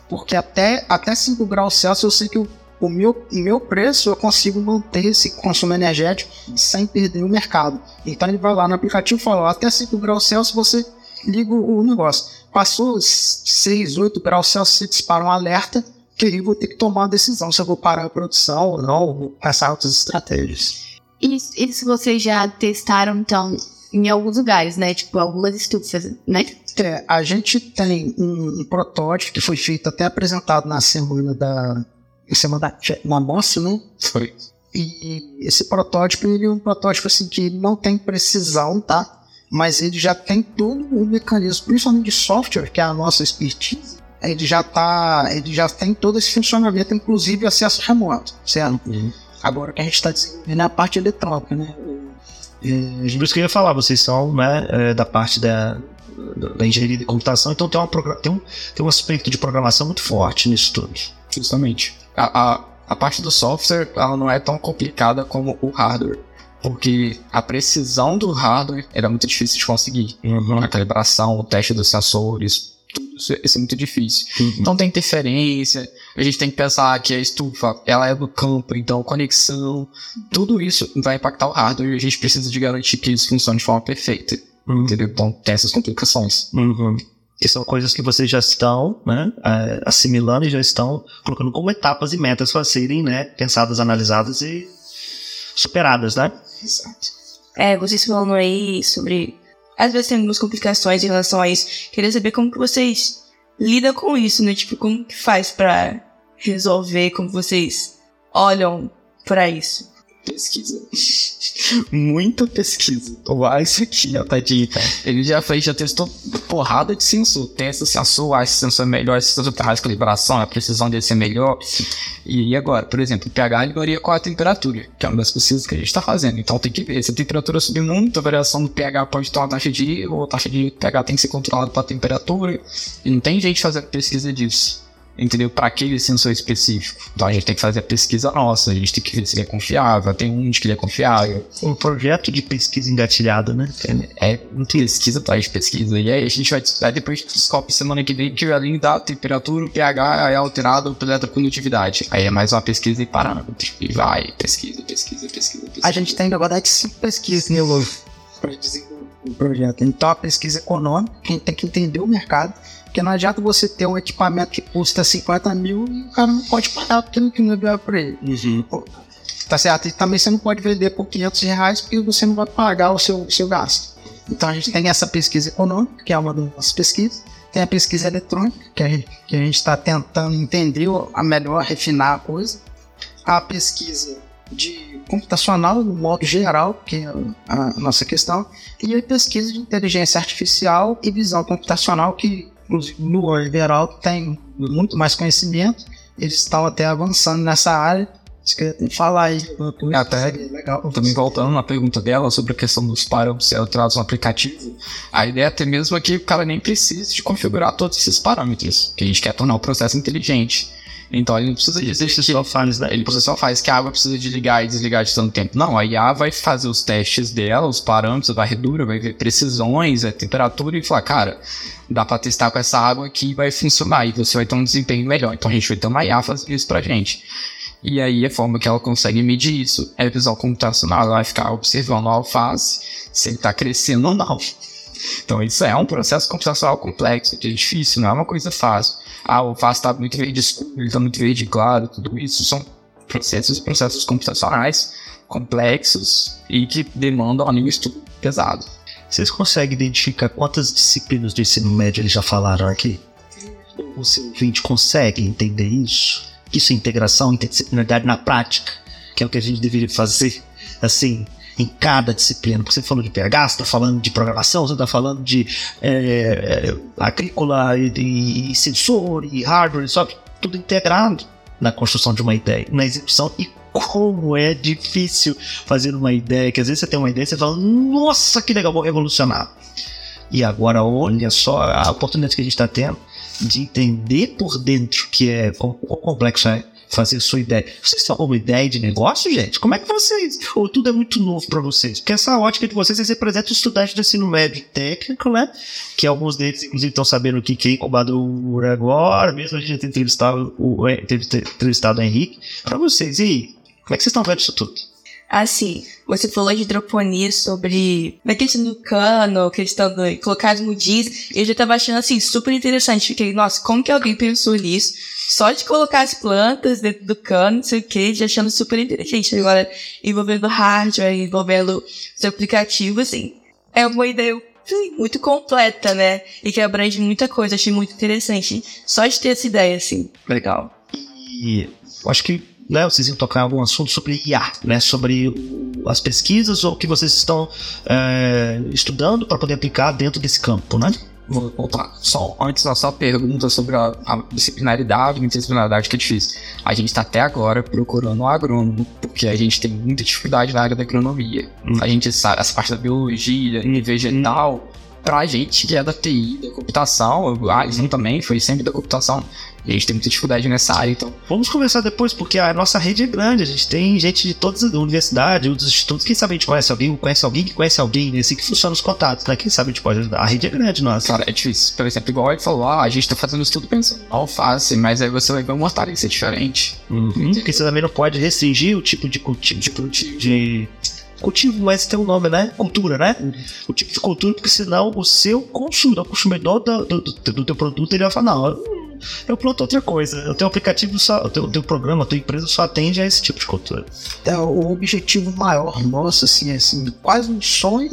porque até, até 5 graus Celsius eu sei que o, o meu, o meu preço eu consigo manter esse consumo energético sem perder o mercado. Então ele vai lá no aplicativo e fala, até 5 graus Celsius você liga o, negócio. Passou 6, 8 graus Celsius, você dispara um alerta, que aí eu vou ter que tomar uma decisão se eu vou parar a produção ou não, ou passar outras estratégias.
Isso, isso vocês já testaram, então, em alguns lugares, né? Tipo, algumas estufas, né?
É, a gente tem um, um protótipo que foi feito até apresentado na semana da. Na semana da. Na mostra, né?
Foi.
E esse protótipo, ele é um protótipo assim que não tem precisão, tá? Mas ele já tem todo o mecanismo, principalmente de software, que é a nossa expertise. Ele já tá. Ele já tem todo esse funcionamento, inclusive acesso remoto, certo? Agora o que a gente está desenvolvendo é a parte eletrônica, né?
É, por isso que eu ia falar, vocês são né, é, da parte da, da engenharia de computação, então tem, uma, tem, um, tem um aspecto de programação muito forte nisso tudo.
Justamente. A, a, a parte do software ela não é tão complicada como o hardware. Porque a precisão do hardware era muito difícil de conseguir. A calibração, o teste dos sensores, isso, isso é muito difícil. Então tem interferência, a gente tem que pensar que a estufa ela é do campo, então conexão, tudo isso vai impactar o hardware e a gente precisa de garantir que isso funcione de forma perfeita. Entendeu? Então tem essas complicações.
Que são coisas que vocês já estão né, é, assimilando e já estão colocando como etapas e metas para serem né, pensadas, analisadas e superadas, né?
Exato.
É, vocês falando aí sobre. Às vezes tem algumas complicações em relação a isso. Queria saber como que vocês lidam com isso, né? Tipo, como que faz pra resolver, como vocês olham pra isso.
Pesquisa. Muita pesquisa. Ó, isso aqui, ó, tadinho. Ele já fez, já testou porrada de sensor. Esse sensor, esse sensor é melhor, esse sensor mais calibração, a precisão dele ser melhor. E agora, por exemplo, o pH ele varia com a temperatura, que é uma das pesquisas que a gente está fazendo. Então tem que ver. Se a temperatura subir muito, a variação do pH pode ter uma taxa de ou a taxa de pH tem que ser controlada pela temperatura. E não tem gente fazendo pesquisa disso entendeu? Para aquele sensor específico. Então a gente tem que fazer a pesquisa nossa, a gente tem que ver se ele é confiável, tem um de que ele é confiável.
Um projeto de pesquisa engatilhado, né?
É pesquisa atrás de pesquisa. E aí a gente vai aí depois descobre semana que vem que além da temperatura, o pH é alterado pela eletrocondutividade. Aí é mais uma pesquisa e parâmetro. E vai, pesquisa, pesquisa, pesquisa, pesquisa.
A gente tem, na verdade, cinco pesquisas, né, Lô? Para desenvolver o projeto. Então, a pesquisa econômica, a gente tem que entender o mercado. Porque não adianta você ter um equipamento que custa 50 mil e o cara não pode pagar porque não é para ele. Pô, Tá certo? E também você não pode vender por 500 reais porque você não vai pagar o seu, seu gasto. Então a gente tem essa pesquisa econômica, que é uma das nossas pesquisas. Tem a pesquisa eletrônica, que a gente está tentando entender a melhor, refinar a coisa. A pesquisa de computacional, no modo geral, que é a nossa questão. E pesquisa de inteligência artificial e visão computacional, que inclusive no Veraldo tem muito mais conhecimento. Eles estão até avançando nessa área. Falar aí. coisa,
Até
legal.
Também voltando na pergunta dela sobre a questão dos parâmetros ser alterados no aplicativo, a ideia é até mesmo é que o cara nem precise de configurar todos esses parâmetros, que a gente quer tornar o processo inteligente. Então ele não precisa dizer que
só faz, né?
ele só faz que a água precisa de ligar e desligar de tanto tempo. Não, a IA vai fazer os testes dela, os parâmetros, vai varredura, vai ver precisões, a temperatura e falar, cara, dá pra testar com essa água aqui e vai funcionar e você vai ter um desempenho melhor. Então a gente vai ter uma IA fazendo isso pra gente. E aí a forma que ela consegue medir isso é a visão computacional, ela vai ficar observando a alface, se ele tá crescendo ou não. Então isso é um processo computacional complexo, é difícil, não é uma coisa fácil. Ah, o alface está muito verde escuro, está muito verde claro, tudo isso são processos processos computacionais complexos e que demandam um nível estudo pesado.
Vocês conseguem identificar quantas disciplinas de ensino médio eles já falaram aqui? O seu ouvinte consegue entender isso? Isso é integração, interdisciplinaridade na prática, que é o que a gente deveria fazer, assim, em cada disciplina. Porque você falou de pH, você está falando de programação, você está falando de é, é, agrícola e, e, e sensor e hardware, e software, tudo integrado na construção de uma ideia, na execução e como é difícil fazer uma ideia, que às vezes você tem uma ideia e você fala, nossa, que legal, vou revolucionar. E agora olha só a oportunidade que a gente está tendo de entender por dentro que é quão complexo é fazer sua ideia. Vocês têm alguma ideia de negócio, gente? Como é que vocês. Ou tudo é muito novo para vocês? Porque essa ótica de vocês, vocês representam estudantes de ensino médio técnico, né? Que alguns deles, inclusive, estão sabendo o que é incubador agora, mesmo a gente ter entrevistado o, ter entrevistado o Henrique. Para vocês, e aí? Como é que vocês estão vendo isso tudo?
Assim, você falou de hidroponia sobre a questão do cano, questão de colocar as mudis, eu já tava achando assim super interessante. Fiquei, nossa, como que alguém pensou nisso? Só de colocar as plantas dentro do cano, não sei o que, já achando super interessante. Agora, envolvendo hardware, envolvendo os aplicativos, assim, é uma ideia muito completa, né? E que abrange muita coisa, achei muito interessante. Só de ter essa ideia, assim.
Legal. E eu acho que né, vocês iam tocar em algum assunto sobre IA, né, sobre as pesquisas ou o que vocês estão é, estudando para poder aplicar dentro desse campo, né?
Vou voltar só antes da sua pergunta sobre a, a disciplinaridade, interdisciplinaridade que é difícil. A gente está até agora procurando um agrônomo, porque a gente tem muita dificuldade na área da agronomia. Hum. A gente sabe as partes da biologia e vegetal. Hum pra gente que é da TI, da computação, a Alisson também foi sempre da computação, a gente tem muita dificuldade nessa área, então.
Vamos conversar depois, porque a nossa rede é grande, a gente tem gente de todas as universidades, dos institutos, quem sabe a gente conhece alguém, conhece alguém que conhece alguém, né? assim que funciona os contatos, né? Quem sabe a gente pode ajudar. A rede é grande, nossa.
Cara, é difícil. Por exemplo, igual ele falou, ah, a gente tá fazendo isso tudo pensando alface, mas aí você vai ver uma hortaliça diferente.
Uhum, porque você também não pode restringir o tipo de cultivo, de, cultivo, de cultivo, mas tem um nome, né? Cultura, né? Uhum. O tipo de cultura, porque senão o seu consumidor, o consumidor do, do, do, teu produto, ele vai falar, não, eu planto outra coisa. O teu aplicativo só, o teu, o teu programa, a tua empresa só atende a esse tipo de cultura.
É, o objetivo maior nosso, assim, é assim, quase um sonho.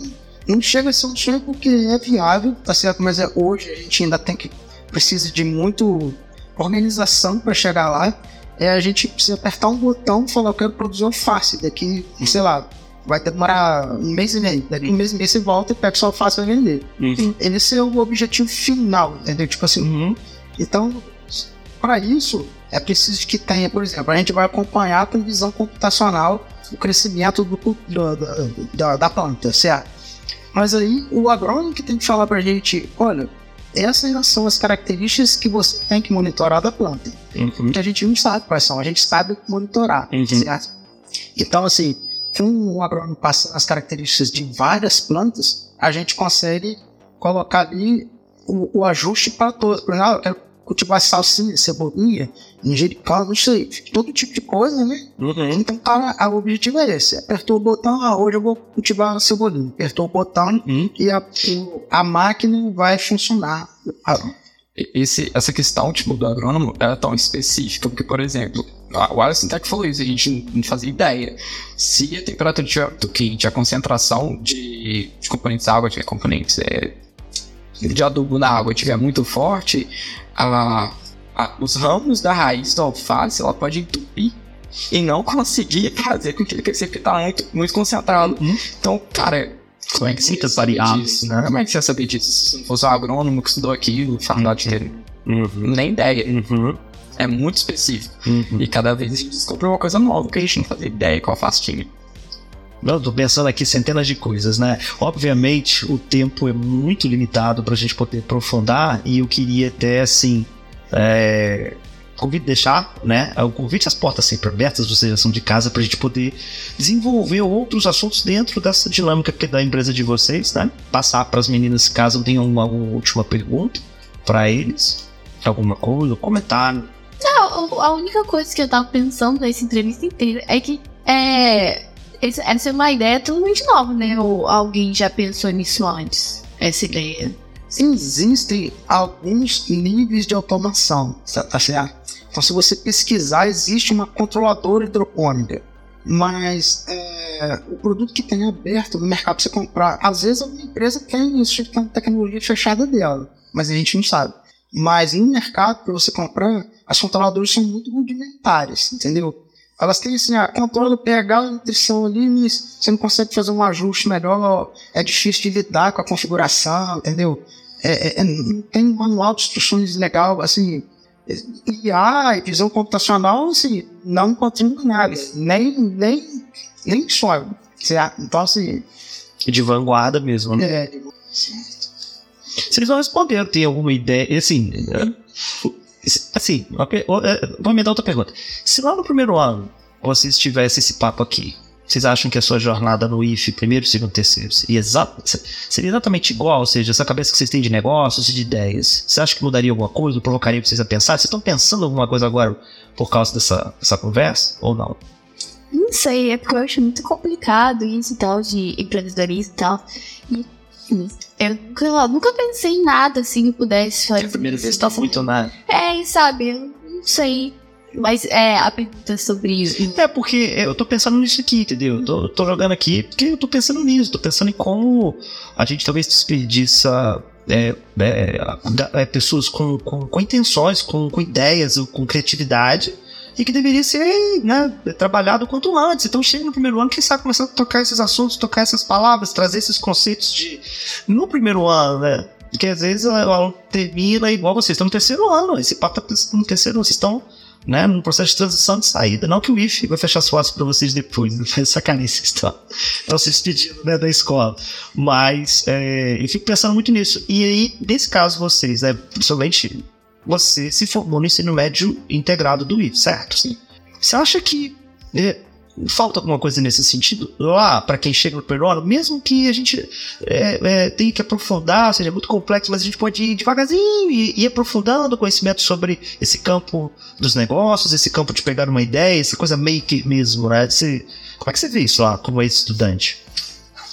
Não chega a ser um sonho porque é viável, tá certo? Mas é hoje a gente ainda tem que precisa de muito organização para chegar lá. É a gente precisa apertar um botão e falar eu quero produzir alface daqui, sei lá, vai demorar um mês e meio. Daqui um mês e meio você volta e pega só alface para vender. Uhum. Esse é o objetivo final, entendeu? Tipo assim, uhum. Então, para isso, é preciso que tenha, por exemplo, a gente vai acompanhar a previsão computacional, o crescimento do, do, do, da, da planta, certo? Mas aí o agrônomo que tem que falar para a gente, olha, essas são as características que você tem que monitorar da planta. Uhum. Que a gente não sabe quais são, a gente sabe monitorar, uhum. certo? Então, assim, com o agrônomo passa as características de várias plantas, a gente consegue colocar ali o, o ajuste para todos. Por exemplo, ah, eu quero cultivar salsinha, cebolinha, manjericão, não sei, todo tipo de coisa, né? Uhum. Então, tá, o objetivo é esse. Apertou o botão, ah, hoje eu vou cultivar cebolinha. Apertou o botão uhum. e a, a máquina vai funcionar.
Esse, essa questão tipo, do agrônomo é tão específica, porque, por exemplo, o Alisson até que falou isso, a gente não fazia ideia. Se a temperatura estiver muito quente, a concentração de, de componentes da água, de componentes é, de adubo na água estiver muito forte, a, a, os ramos da raiz da alface ela pode entupir e não conseguir fazer com que ele cresça porque tá muito, muito concentrado. Uhum. Então, cara, como é que você
variável, disso?
Né? Como é que você ia saber disso? Se não fosse um agrônomo que estudou aquilo, faculdade uhum. inteira. Uhum. Nem ideia. Uhum. É muito específico. Uhum. E cada vez a gente descobre uma coisa nova que a gente não fazia ideia qual faz tinha.
Não, tô pensando aqui centenas de coisas, né? Obviamente, o tempo é muito limitado para a gente poder aprofundar e eu queria até, assim, é, convite deixar, né? O convite, as portas sempre abertas, vocês já são de casa, para a gente poder desenvolver outros assuntos dentro dessa dinâmica que é da empresa de vocês, né? Passar para as meninas, caso tenham uma, uma última pergunta para eles, alguma coisa, comentário.
A única coisa que eu tava pensando nessa entrevista inteira é que é, essa é uma ideia totalmente nova, né? Ou alguém já pensou nisso antes? Essa ideia.
Existem alguns níveis de automação, tá certo? Então, se você pesquisar, existe uma controladora hidropônica. Mas é, o produto que tem aberto no mercado para você comprar, às vezes a empresa tem isso, tipo, tem tecnologia fechada dela, mas a gente não sabe. Mas no mercado, para você comprar, as controladoras são muito rudimentares, entendeu? Elas têm assim, a controle do pH e nutrição ali, mas você não consegue fazer um ajuste melhor, é difícil de lidar com a configuração, entendeu? É, é, é não tem um manual de instruções legal, assim, IA e visão computacional, assim, não continua nada, nem, nem, nem certo? Então, assim...
De vanguarda mesmo, né? É, de... Vocês não responderam, tem alguma ideia, assim... Assim, é, vou me dar outra pergunta. Se lá no primeiro ano vocês tivessem esse papo aqui, vocês acham que a sua jornada no IF, primeiro, segundo, terceiro, seria, seria exatamente igual? Ou seja, essa cabeça que vocês têm de negócios e de ideias, você acha que mudaria alguma coisa? Provocaria vocês a pensar? Vocês estão pensando alguma coisa agora por causa dessa, dessa conversa? Ou não?
Não sei, é porque eu acho muito complicado isso e tal, de empreendedorismo e tal. E eu nunca, nunca pensei em nada assim que pudesse fazer.
É a primeira vez tá muito, né?
É, sabe, eu não sei. Mas é a pergunta sobre isso.
É, porque eu tô pensando nisso aqui, entendeu? Eu tô, eu tô jogando aqui porque eu tô pensando nisso, tô pensando em como a gente talvez desperdiça é, é, é, pessoas com, com, com intenções, com, com ideias, com criatividade e que deveria ser né, trabalhado quanto antes. Então chega no primeiro ano, quem sabe começar a tocar esses assuntos, tocar essas palavras, trazer esses conceitos de. No primeiro ano, né? Porque às vezes o aluno termina igual vocês estão no terceiro ano, esse papo tá no terceiro ano, vocês estão né, num processo de transição de saída. Não que o IF vai fechar as portas para vocês depois, faz (laughs) sacanagem vocês estão, estão se despedindo né, da escola. Mas é, eu fico pensando muito nisso. E aí, nesse caso, vocês, né, principalmente você se formou no ensino médio integrado do IF, certo? Sim. Você acha que é, falta alguma coisa nesse sentido lá para quem chega no primeiro mesmo que a gente é, é, tenha que aprofundar, seja muito complexo, mas a gente pode ir devagarzinho e ir aprofundando o conhecimento sobre esse campo dos negócios, esse campo de pegar uma ideia, essa coisa maker mesmo, né? Você, como é que você vê isso lá como ex-estudante?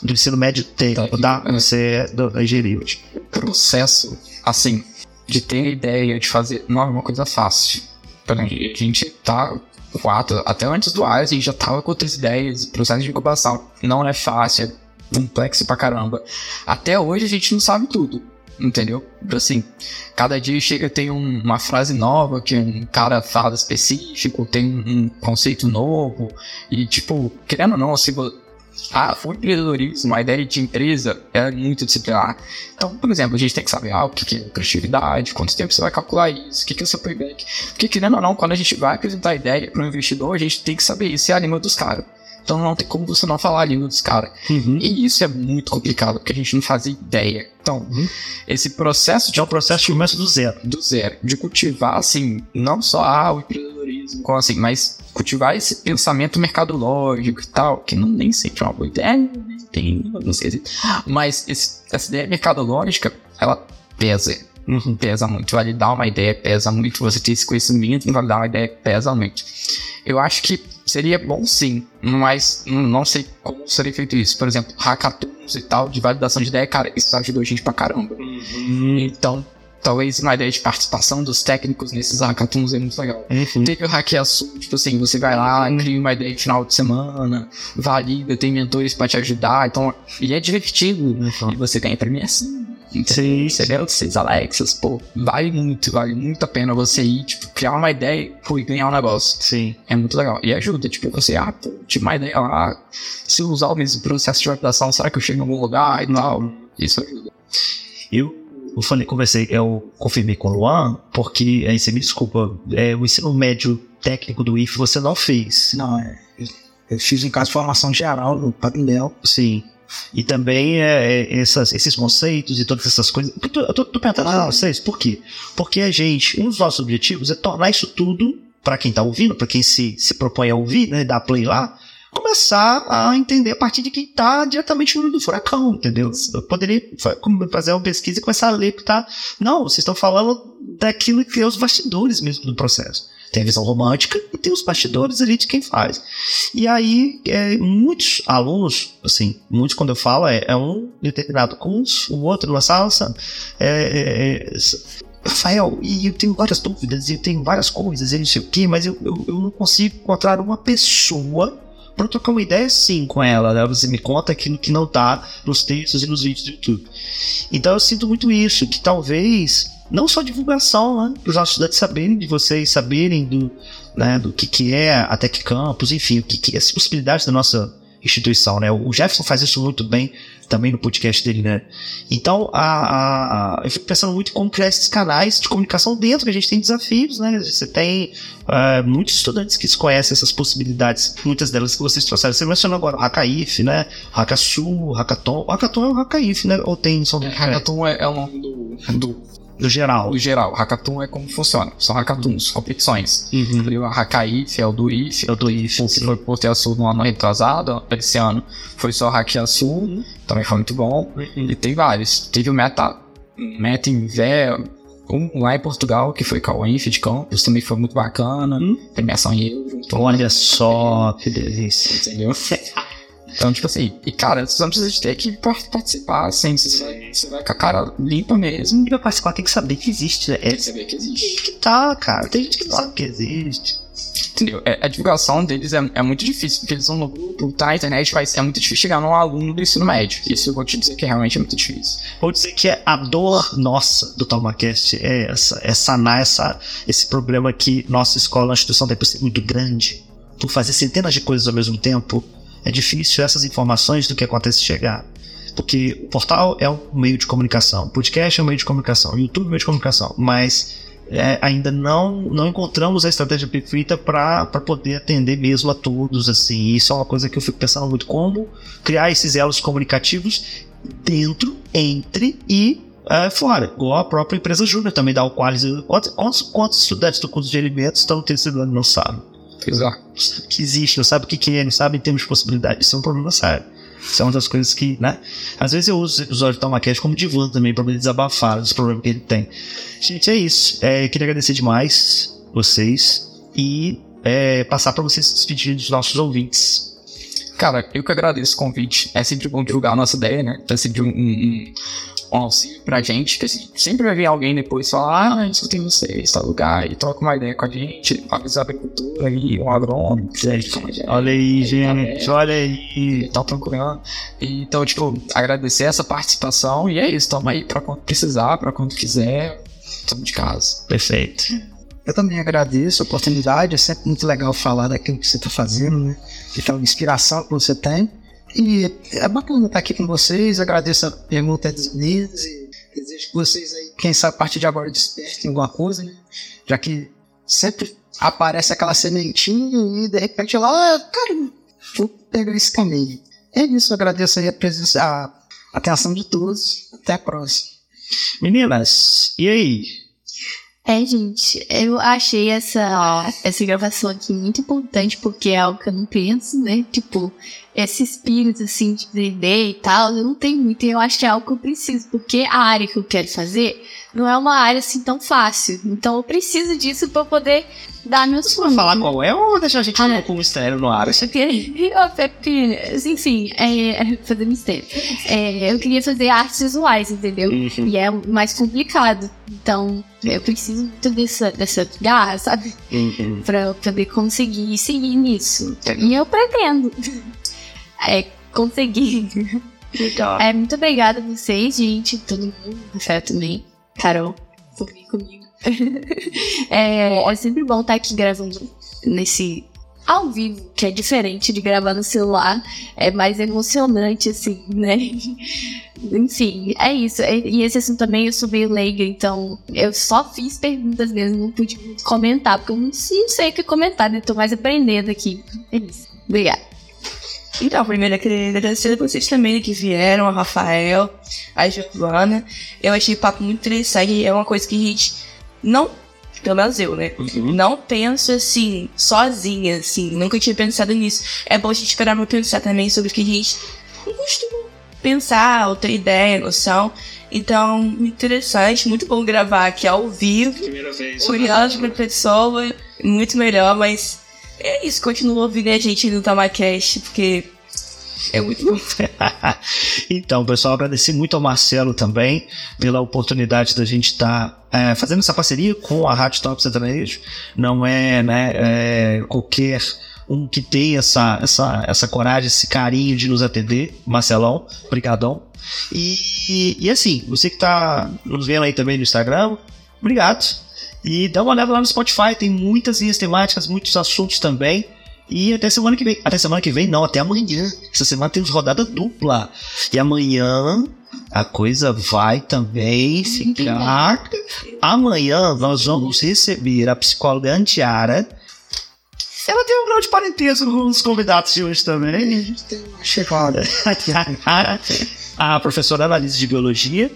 Do ensino médio técnico, tá? Você é da engenharia hoje.
Processo, assim, de ter ideia, de fazer, não é uma coisa fácil. A gente tá quatro, até antes do AIS, a gente já tava com outras ideias, processo de incubação. Não é fácil, é complexo pra caramba. Até hoje a gente não sabe tudo, entendeu? Assim, cada dia chega tem um, uma frase nova que um cara fala específico, tem um conceito novo, e tipo, querendo ou não, se você ah, o empreendedorismo, a ideia de empresa é muito disciplinar. Então, por exemplo, a gente tem que saber ah, o que é criatividade, quanto tempo você vai calcular isso, o que é o seu payback. Porque, querendo ou não, quando a gente vai apresentar a ideia para o investidor, a gente tem que saber isso é a língua dos caras. Então não tem como você não falar a língua dos caras. Uhum. E isso é muito complicado, porque a gente não fazia ideia. Então, uhum. esse processo de.
É um processo que começa do zero.
Do zero. De cultivar, assim, não só ah, o empreendedorismo, como assim, mas cultivar esse pensamento mercadológico e tal, que não nem sempre é uma boa ideia, tem, não sei mas esse, essa ideia mercadológica, ela pesa, uhum. pesa muito, validar uma ideia pesa muito, você ter esse conhecimento em validar uma ideia pesa muito. Eu acho que seria bom sim, mas não sei como seria feito isso. Por exemplo, hackathons e tal, de validação de ideia, cara, isso ajudou a gente pra caramba. Uhum. Então, talvez uma ideia de participação dos técnicos nesses hackathons é muito legal. Uhum. Teve o Sul, tipo assim, você vai lá, cria uma ideia de final de semana, valida, tem mentores pra te ajudar, então, e é divertido, uhum. e você ganha premiação. Sim. Entendeu? Vocês, Alexas, pô, vale muito, vale muito a pena você ir, tipo, criar uma ideia pô, e ganhar um negócio.
Sim.
É muito legal. E ajuda, tipo, você, ah, pô, tive uma ideia lá, se eu usar o mesmo processo de validação, será que eu chego em algum lugar e tal? Isso ajuda.
Eu eu falei, conversei, eu confirmei com o Luan, porque aí você me desculpa, é, o ensino médio técnico do IF você não fez.
Não, é. Eu fiz em caso de formação geral no Papindel.
Sim. E também é, é, essas, esses conceitos e todas essas coisas. Eu tô, tô, perguntando a vocês, por quê? Porque a gente, um dos nossos objetivos é tornar isso tudo, para quem tá ouvindo, para quem se, se propõe a ouvir, né, dar play lá, começar a entender a partir de quem está diretamente no do furacão, entendeu? Eu poderia fazer uma pesquisa e começar a ler que tá. Não, vocês estão falando daquilo que é os bastidores mesmo do processo. Tem a visão romântica e tem os bastidores ali de quem faz. E aí, é, muitos alunos, assim, muitos quando eu falo, é, é um determinado curso, o outro numa sala, sabe? É, é, é Rafael, e eu tenho várias dúvidas, e eu tenho várias coisas, e não sei o que, mas eu, eu, eu não consigo encontrar uma pessoa para trocar uma ideia sim com ela, né? Você me conta aquilo que não tá nos textos e nos vídeos do YouTube. Então eu sinto muito isso, que talvez não só divulgação, né? Para os nossos estudantes saberem de vocês, saberem do, né, do que, que é a Tech Campus, enfim, o que, que é as possibilidades da nossa instituição, né? O Jefferson faz isso muito bem também no podcast dele, né? Então, a, a, a, eu fico pensando muito em como criar esses canais de comunicação dentro, que a gente tem desafios, né? Você tem uh, muitos estudantes que conhecem essas possibilidades, muitas delas que vocês trouxeram. Você mencionou agora o Hackaif, né? Hackasul, Hackathon. O Hackathon é o Hackaif, né? Ou tem...
Só... Hackathon é, é o nome do, do
do geral.
O geral. Hackathon é como funciona. São hackathons, competições. Uhum. A Hackaif é o do IF.
É o do IF.
Que foi por ter Sul no ano retrasado. Esse ano foi só Hackear Sul. Uhum. Também foi muito bom. Uhum. E tem vários. Teve o Meta, Meta Inver, um lá em Portugal, que foi com a Inf de também foi muito bacana. Hum? Premiação em euro.
Olha só, que delícia.
Entendeu? (laughs) Então, tipo assim, e cara, você não precisa ter que participar, assim, você vai, você vai com a cara limpa mesmo.
E pra participar tem que saber que existe, né?
Tem que saber que existe.
Que tá, cara, tem gente que não sabe que existe.
Entendeu? É, a divulgação deles é, é, muito difícil, porque eles são no grupo, tá? A internet mas é muito difícil chegar num aluno do ensino médio. Isso eu vou te dizer que realmente é muito difícil.
Vou dizer que é a dor nossa do TalmaCast é essa, é sanar essa, esse problema que nossa escola, a instituição tem por ser muito grande, por fazer centenas de coisas ao mesmo tempo é difícil essas informações do que acontece chegar. Porque o portal é um meio de comunicação, o podcast é um meio de comunicação, o YouTube é um meio de comunicação, mas é, ainda não, não encontramos a estratégia perfeita para poder atender mesmo a todos. assim. Isso é uma coisa que eu fico pensando muito: como criar esses elos comunicativos dentro, entre e é, fora. Igual a própria empresa Júnior também dá o quase. Quantos, quantos, estudantes do curso de alimentos estão no terceiro ano não sabem?
Exato.
Que existe, não sabe o que, que é, não sabe em termos de possibilidade. Isso é um problema sério. Isso é uma das coisas que, né? Às vezes eu uso o episódio de Tomacast como divã também, para poder desabafar dos problemas que ele tem. Gente, é isso. É, eu queria agradecer demais vocês e é, passar para vocês se despedirem dos nossos ouvintes.
Cara, eu que agradeço o convite. É sempre bom divulgar a nossa ideia, né? É sempre um, um, um auxílio pra gente, que assim, sempre vai vir alguém depois falar, ah, escutei vocês, tal lugar, e troca uma ideia com a gente, avisa a agricultura aí, um agrônomo,
olha aí, gente, olha aí,
tá procurando. Então, tipo, agradecer essa participação e é isso, toma aí pra quando precisar, pra quando quiser, estamos de casa.
Perfeito.
Eu também agradeço a oportunidade, é sempre muito legal falar daquilo que você está fazendo, né? Então, inspiração que você tem. E é bacana estar aqui com vocês. Agradeço a pergunta dos meninos e desejo que vocês aí, quem sabe, a partir de agora despertem alguma coisa, né? Já que sempre aparece aquela sementinha e de repente lá, ah, cara, vou pegar esse caminho. É isso, agradeço aí a presença, a atenção de todos. Até a próxima.
Meninas, e aí?
É, gente, eu achei essa, essa gravação aqui muito importante porque é algo que eu não penso, né? Tipo, esse espírito assim de D&D e tal, eu não tenho muito, e eu acho que é algo que eu preciso, porque a área que eu quero fazer não é uma área assim tão fácil. Então eu preciso disso para poder dar meus
Você vai falar qual é ou deixar a gente ah, com mistério no ar?
Eu queria, enfim, é, é, fazer mistério. É, eu queria fazer artes visuais, entendeu? Uhum. E é mais complicado. Então eu preciso muito dessa, dessa garra, sabe? Uhum. Pra poder conseguir seguir nisso. E eu pretendo é, conseguir. É, muito obrigada a vocês, gente, todo mundo, Rafael também. Carol, sorri comigo. (laughs) é, é sempre bom estar aqui gravando nesse ao vivo, que é diferente de gravar no celular, é mais emocionante, assim, né? (laughs) Enfim, é isso. E esse assunto também eu sou meio leiga, então eu só fiz perguntas mesmo, não pude comentar, porque eu não sei o que comentar, né? Tô mais aprendendo aqui. É isso. Obrigada.
Então, primeiro eu queria agradecer a vocês também que vieram, a Rafael, a Giovana. Eu achei o papo muito interessante, é uma coisa que a gente não, pelo menos eu, né? Uhum. Não penso assim, sozinha, assim, nunca tinha pensado nisso. É bom a gente esperar pra pensar também sobre o que a gente não costuma pensar, ou ter ideia, noção. Então, interessante, muito bom gravar aqui ao vivo.
Primeira vez.
Curioso pra pessoa, muito melhor, mas é isso, continua ouvindo a gente no Tamacast, porque é muito bom. (laughs)
então, pessoal, agradecer muito ao Marcelo também pela oportunidade da gente estar tá, é, fazendo essa parceria com a Rádio Top Sertanejo. Não é, né, é, qualquer um que tem essa, essa, essa coragem, esse carinho de nos atender. Marcelão, brigadão. E, e, e assim, você que está nos vendo aí também no Instagram, obrigado. E dá uma olhada lá no Spotify, tem muitas linhas temáticas, muitos assuntos também. E até semana que vem. Até semana que vem, não, até amanhã. Essa semana temos rodada dupla. E amanhã a coisa vai também ficar. Amanhã nós vamos receber a psicóloga Antiara. Ela tem um grau de parentesco com os convidados de hoje também. A gente tem uma chegada. (laughs) a professora analise de biologia.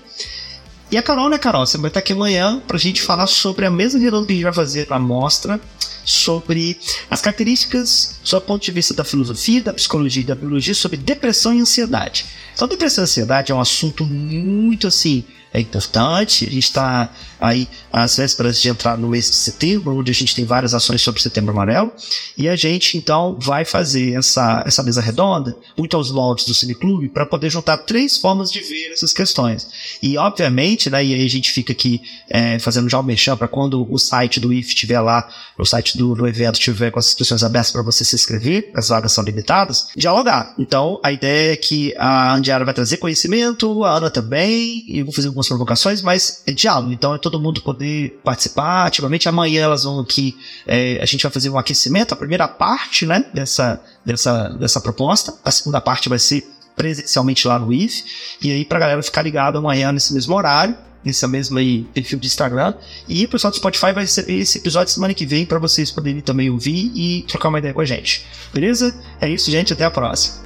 E a Carol, né, Carol? Você vai estar aqui amanhã pra gente falar sobre a mesma redonda que a gente vai fazer na mostra, sobre as características, do ponto de vista da filosofia, da psicologia e da biologia, sobre depressão e ansiedade. Então, depressão e ansiedade é um assunto muito assim é importante. A gente está aí às vésperas de entrar no mês de setembro, onde a gente tem várias ações sobre setembro amarelo. E a gente então vai fazer essa, essa mesa redonda, muito aos moldes do Cineclube, para poder juntar três formas de ver essas questões. E obviamente, né, e aí a gente fica aqui é, fazendo já o mexão para quando o site do IF estiver lá, o site do, do evento estiver com as inscrições abertas para você se inscrever, as vagas são limitadas, dialogar. Então a ideia é que a Andiara vai trazer conhecimento, a Ana também, e eu vou fazer algumas provocações, mas é diálogo, então é todo mundo poder participar ativamente. Amanhã elas vão aqui, é, a gente vai fazer um aquecimento, a primeira parte né, dessa, dessa, dessa proposta, a segunda parte vai ser presencialmente lá no IF, e aí pra galera ficar ligado amanhã nesse mesmo horário, nesse mesmo aí perfil de Instagram. E o pessoal do Spotify vai receber esse episódio semana que vem para vocês poderem também ouvir e trocar uma ideia com a gente. Beleza? É isso, gente. Até a próxima.